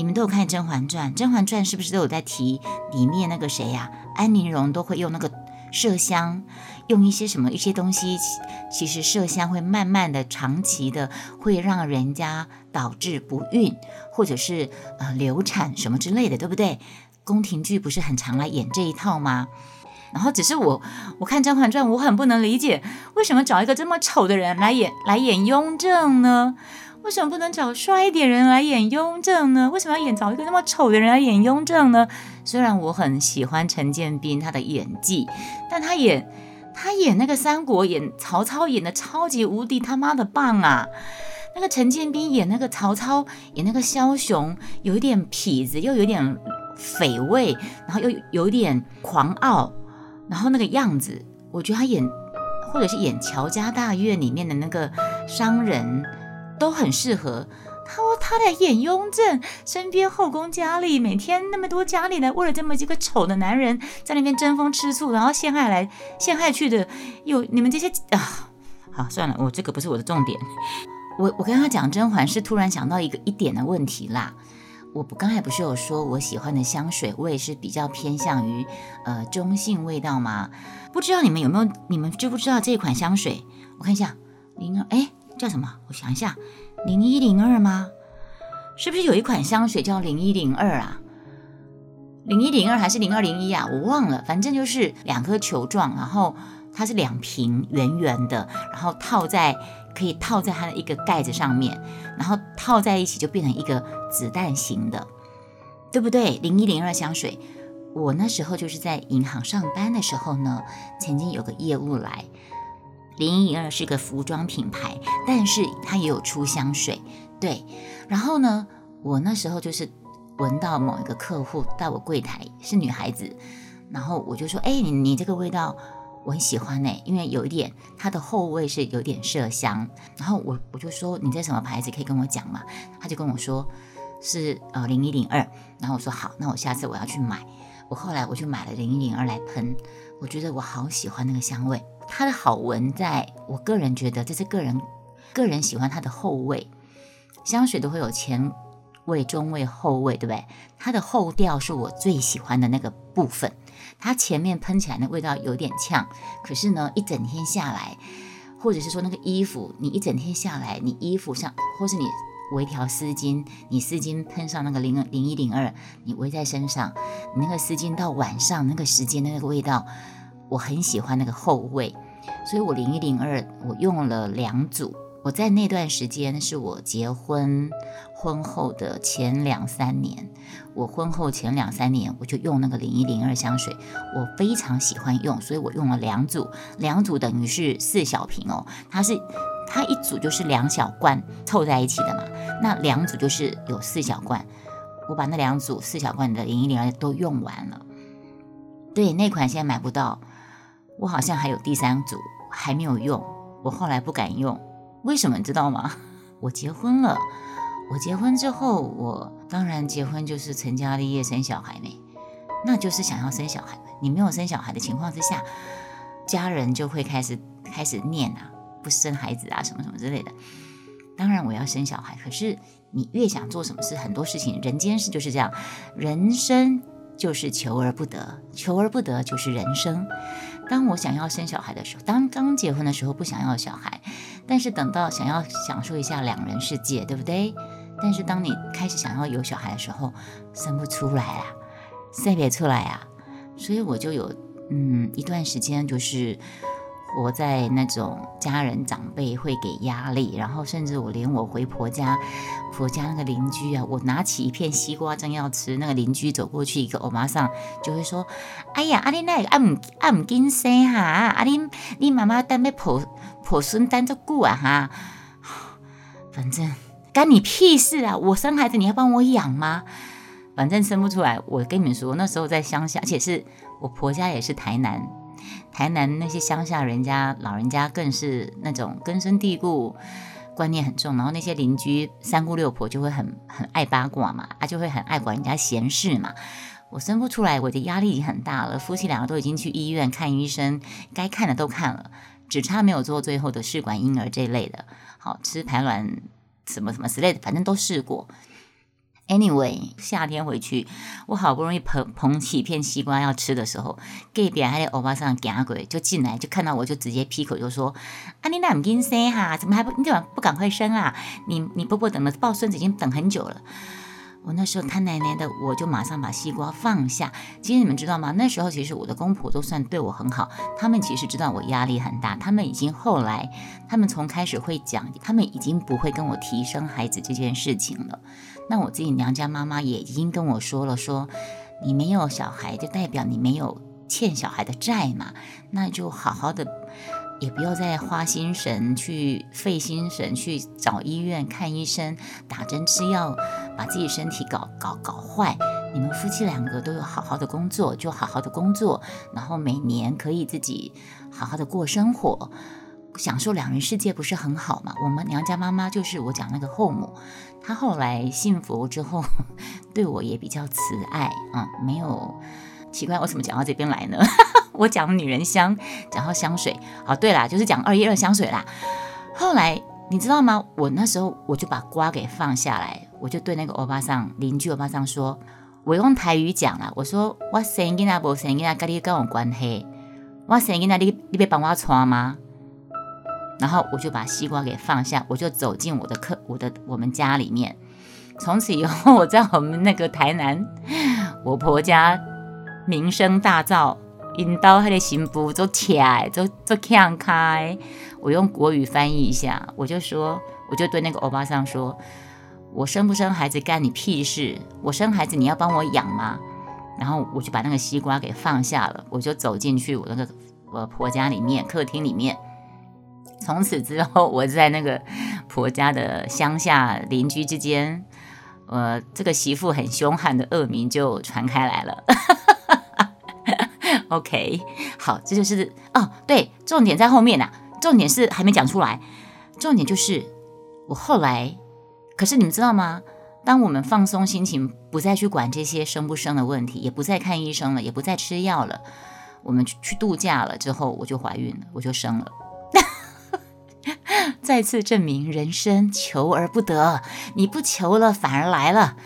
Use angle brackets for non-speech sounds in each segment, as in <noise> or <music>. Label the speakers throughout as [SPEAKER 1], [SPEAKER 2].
[SPEAKER 1] 你们都有看《甄嬛传》，《甄嬛传》是不是都有在提里面那个谁呀？安陵容都会用那个麝香，用一些什么一些东西，其实麝香会慢慢的、长期的会让人家导致不孕，或者是呃流产什么之类的，对不对？宫廷剧不是很常来演这一套吗？然后只是我我看《甄嬛传》，我很不能理解，为什么找一个这么丑的人来演来演雍正呢？为什么不能找帅一点人来演雍正呢？为什么要演找一个那么丑的人来演雍正呢？虽然我很喜欢陈建斌他的演技，但他演他演那个三国演曹操演的超级无敌他妈的棒啊！那个陈建斌演那个曹操演那个枭雄，有一点痞子，又有点匪味，然后又有点狂傲，然后那个样子，我觉得他演或者是演《乔家大院》里面的那个商人。都很适合。他说他在演雍正，身边后宫佳丽，每天那么多佳丽来，为了这么几个丑的男人在那边争风吃醋，然后陷害来陷害去的，有你们这些啊，好算了，我这个不是我的重点。我我跟他讲甄嬛是突然想到一个一点的问题啦。我不刚才不是有说我喜欢的香水味是比较偏向于呃中性味道吗？不知道你们有没有，你们知不知道这款香水？我看一下，零二哎。叫什么？我想一下，零一零二吗？是不是有一款香水叫零一零二啊？零一零二还是零二零一啊？我忘了，反正就是两颗球状，然后它是两瓶圆圆的，然后套在可以套在它的一个盖子上面，然后套在一起就变成一个子弹型的，对不对？零一零二香水，我那时候就是在银行上班的时候呢，曾经有个业务来。零一二是个服装品牌，但是它也有出香水，对。然后呢，我那时候就是闻到某一个客户到我柜台是女孩子，然后我就说：“哎，你你这个味道我很喜欢呢，因为有一点它的后味是有点麝香。”然后我我就说：“你在什么牌子？可以跟我讲吗？”他就跟我说是呃零一零二。然后我说：“好，那我下次我要去买。”我后来我就买了零一零二来喷，我觉得我好喜欢那个香味。它的好闻，在我个人觉得这是个人个人喜欢它的后味。香水都会有前味、中味、后味，对不对？它的后调是我最喜欢的那个部分。它前面喷起来的味道有点呛，可是呢，一整天下来，或者是说那个衣服，你一整天下来，你衣服上，或是你围条丝巾，你丝巾喷上那个零零一零二，你围在身上，你那个丝巾到晚上那个时间那个味道。我很喜欢那个后味，所以我零一零二我用了两组。我在那段时间是我结婚婚后的前两三年，我婚后前两三年我就用那个零一零二香水，我非常喜欢用，所以我用了两组，两组等于是四小瓶哦。它是它一组就是两小罐凑在一起的嘛，那两组就是有四小罐。我把那两组四小罐的零一零二都用完了。对，那款现在买不到。我好像还有第三组还没有用，我后来不敢用，为什么你知道吗？<laughs> 我结婚了，我结婚之后，我当然结婚就是成家立业生小孩没，那就是想要生小孩。你没有生小孩的情况之下，家人就会开始开始念啊，不生孩子啊，什么什么之类的。当然我要生小孩，可是你越想做什么事，很多事情人间事就是这样，人生就是求而不得，求而不得就是人生。当我想要生小孩的时候，当刚结婚的时候不想要小孩，但是等到想要享受一下两人世界，对不对？但是当你开始想要有小孩的时候，生不出来啊，生不出来啊，所以我就有嗯一段时间就是。我在那种家人长辈会给压力，然后甚至我连我回婆家，婆家那个邻居啊，我拿起一片西瓜正要吃，那个邻居走过去一个欧巴桑就会说：“哎呀，阿你那阿姆阿唔紧生哈，阿你你妈妈等要婆婆孙等着顾啊哈，反正干你屁事啊！我生孩子你要帮我养吗？反正生不出来，我跟你们说，那时候在乡下，而且是我婆家也是台南。”台南那些乡下人家老人家更是那种根深蒂固，观念很重，然后那些邻居三姑六婆就会很很爱八卦嘛，啊就会很爱管人家闲事嘛。我生不出来，我的压力已经很大了，夫妻两个都已经去医院看医生，该看的都看了，只差没有做最后的试管婴儿这一类的，好吃排卵什么什么之类的，反正都试过。Anyway，夏天回去，我好不容易捧捧起一片西瓜要吃的时候，隔壁还在欧巴桑赶鬼就进来，就看到我就直接劈口就说：“啊，你那唔生哈？怎么还不你怎么不赶快生啊？你你婆婆等了抱孙子已经等很久了。”我那时候他奶奶的，我就马上把西瓜放下。其实你们知道吗？那时候其实我的公婆都算对我很好，他们其实知道我压力很大，他们已经后来，他们从开始会讲，他们已经不会跟我提生孩子这件事情了。那我自己娘家妈妈也已经跟我说了，说你没有小孩，就代表你没有欠小孩的债嘛，那就好好的。也不要再花心神去费心神去找医院看医生打针吃药，把自己身体搞搞搞坏。你们夫妻两个都有好好的工作，就好好的工作，然后每年可以自己好好的过生活，享受两人世界，不是很好吗？我们娘家妈妈就是我讲那个后母，她后来信佛之后，对我也比较慈爱啊，没有。奇怪，我怎么讲到这边来呢？<laughs> 我讲女人香，讲到香水。好，对啦，就是讲二一二香水啦。后来你知道吗？我那时候我就把瓜给放下来，我就对那个欧巴桑邻居欧巴桑说，我用台语讲了，我说我生囡仔不生囡仔跟你跟我关系，我生囡仔你你别帮我穿吗？然后我就把西瓜给放下，我就走进我的客我的我们家里面。从此以后，我在我们那个台南我婆家。名声大噪，引到他的心腹都起来，都都看开。我用国语翻译一下，我就说，我就对那个欧巴桑说：“我生不生孩子干你屁事？我生孩子你要帮我养吗？”然后我就把那个西瓜给放下了，我就走进去我那个我婆家里面客厅里面。从此之后，我在那个婆家的乡下邻居之间，呃，这个媳妇很凶悍的恶名就传开来了。<laughs> OK，好，这就是哦，对，重点在后面呐，重点是还没讲出来，重点就是我后来，可是你们知道吗？当我们放松心情，不再去管这些生不生的问题，也不再看医生了，也不再吃药了，我们去去度假了之后，我就怀孕了，我就生了，<laughs> 再次证明人生求而不得，你不求了，反而来了。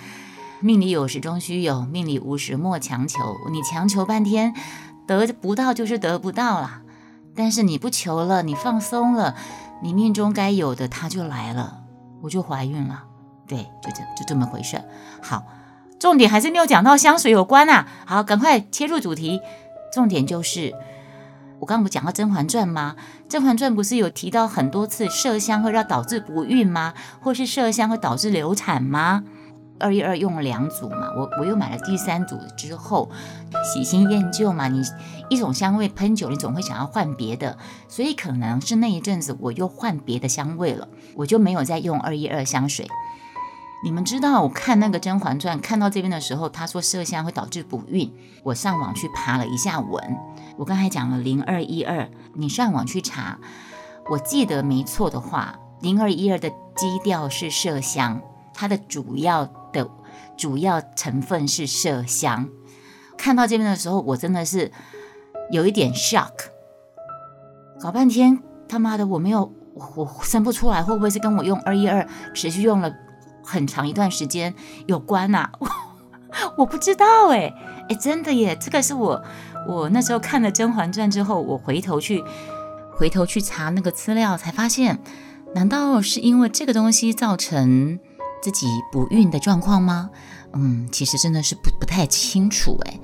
[SPEAKER 1] 命里有时终须有，命里无时莫强求。你强求半天，得不到就是得不到了。但是你不求了，你放松了，你命中该有的它就来了，我就怀孕了。对，就这就这么回事。好，重点还是没有讲到香水有关啊。好，赶快切入主题。重点就是，我刚刚不讲到《甄嬛传》吗？《甄嬛传》不是有提到很多次麝香会让导致不孕吗？或是麝香会导致流产吗？二一二用了两组嘛，我我又买了第三组之后，喜新厌旧嘛，你一种香味喷久，你总会想要换别的，所以可能是那一阵子我又换别的香味了，我就没有再用二一二香水。你们知道，我看那个《甄嬛传》看到这边的时候，他说麝香会导致不孕，我上网去爬了一下文，我刚才讲了零二一二，你上网去查，我记得没错的话，零二一二的基调是麝香，它的主要。的主要成分是麝香。看到这边的时候，我真的是有一点 shock。搞半天，他妈的，我没有，我生不出来，会不会是跟我用二一二持续用了很长一段时间有关呐？我 <laughs> 我不知道哎，哎，真的耶，这个是我我那时候看了《甄嬛传》之后，我回头去回头去查那个资料，才发现，难道是因为这个东西造成？自己不孕的状况吗？嗯，其实真的是不不太清楚哎。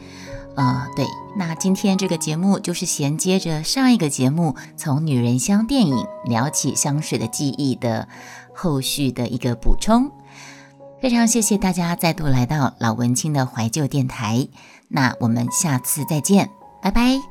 [SPEAKER 1] 呃，对，那今天这个节目就是衔接着上一个节目，从女人香电影聊起香水的记忆的后续的一个补充。非常谢谢大家再度来到老文青的怀旧电台，那我们下次再见，拜拜。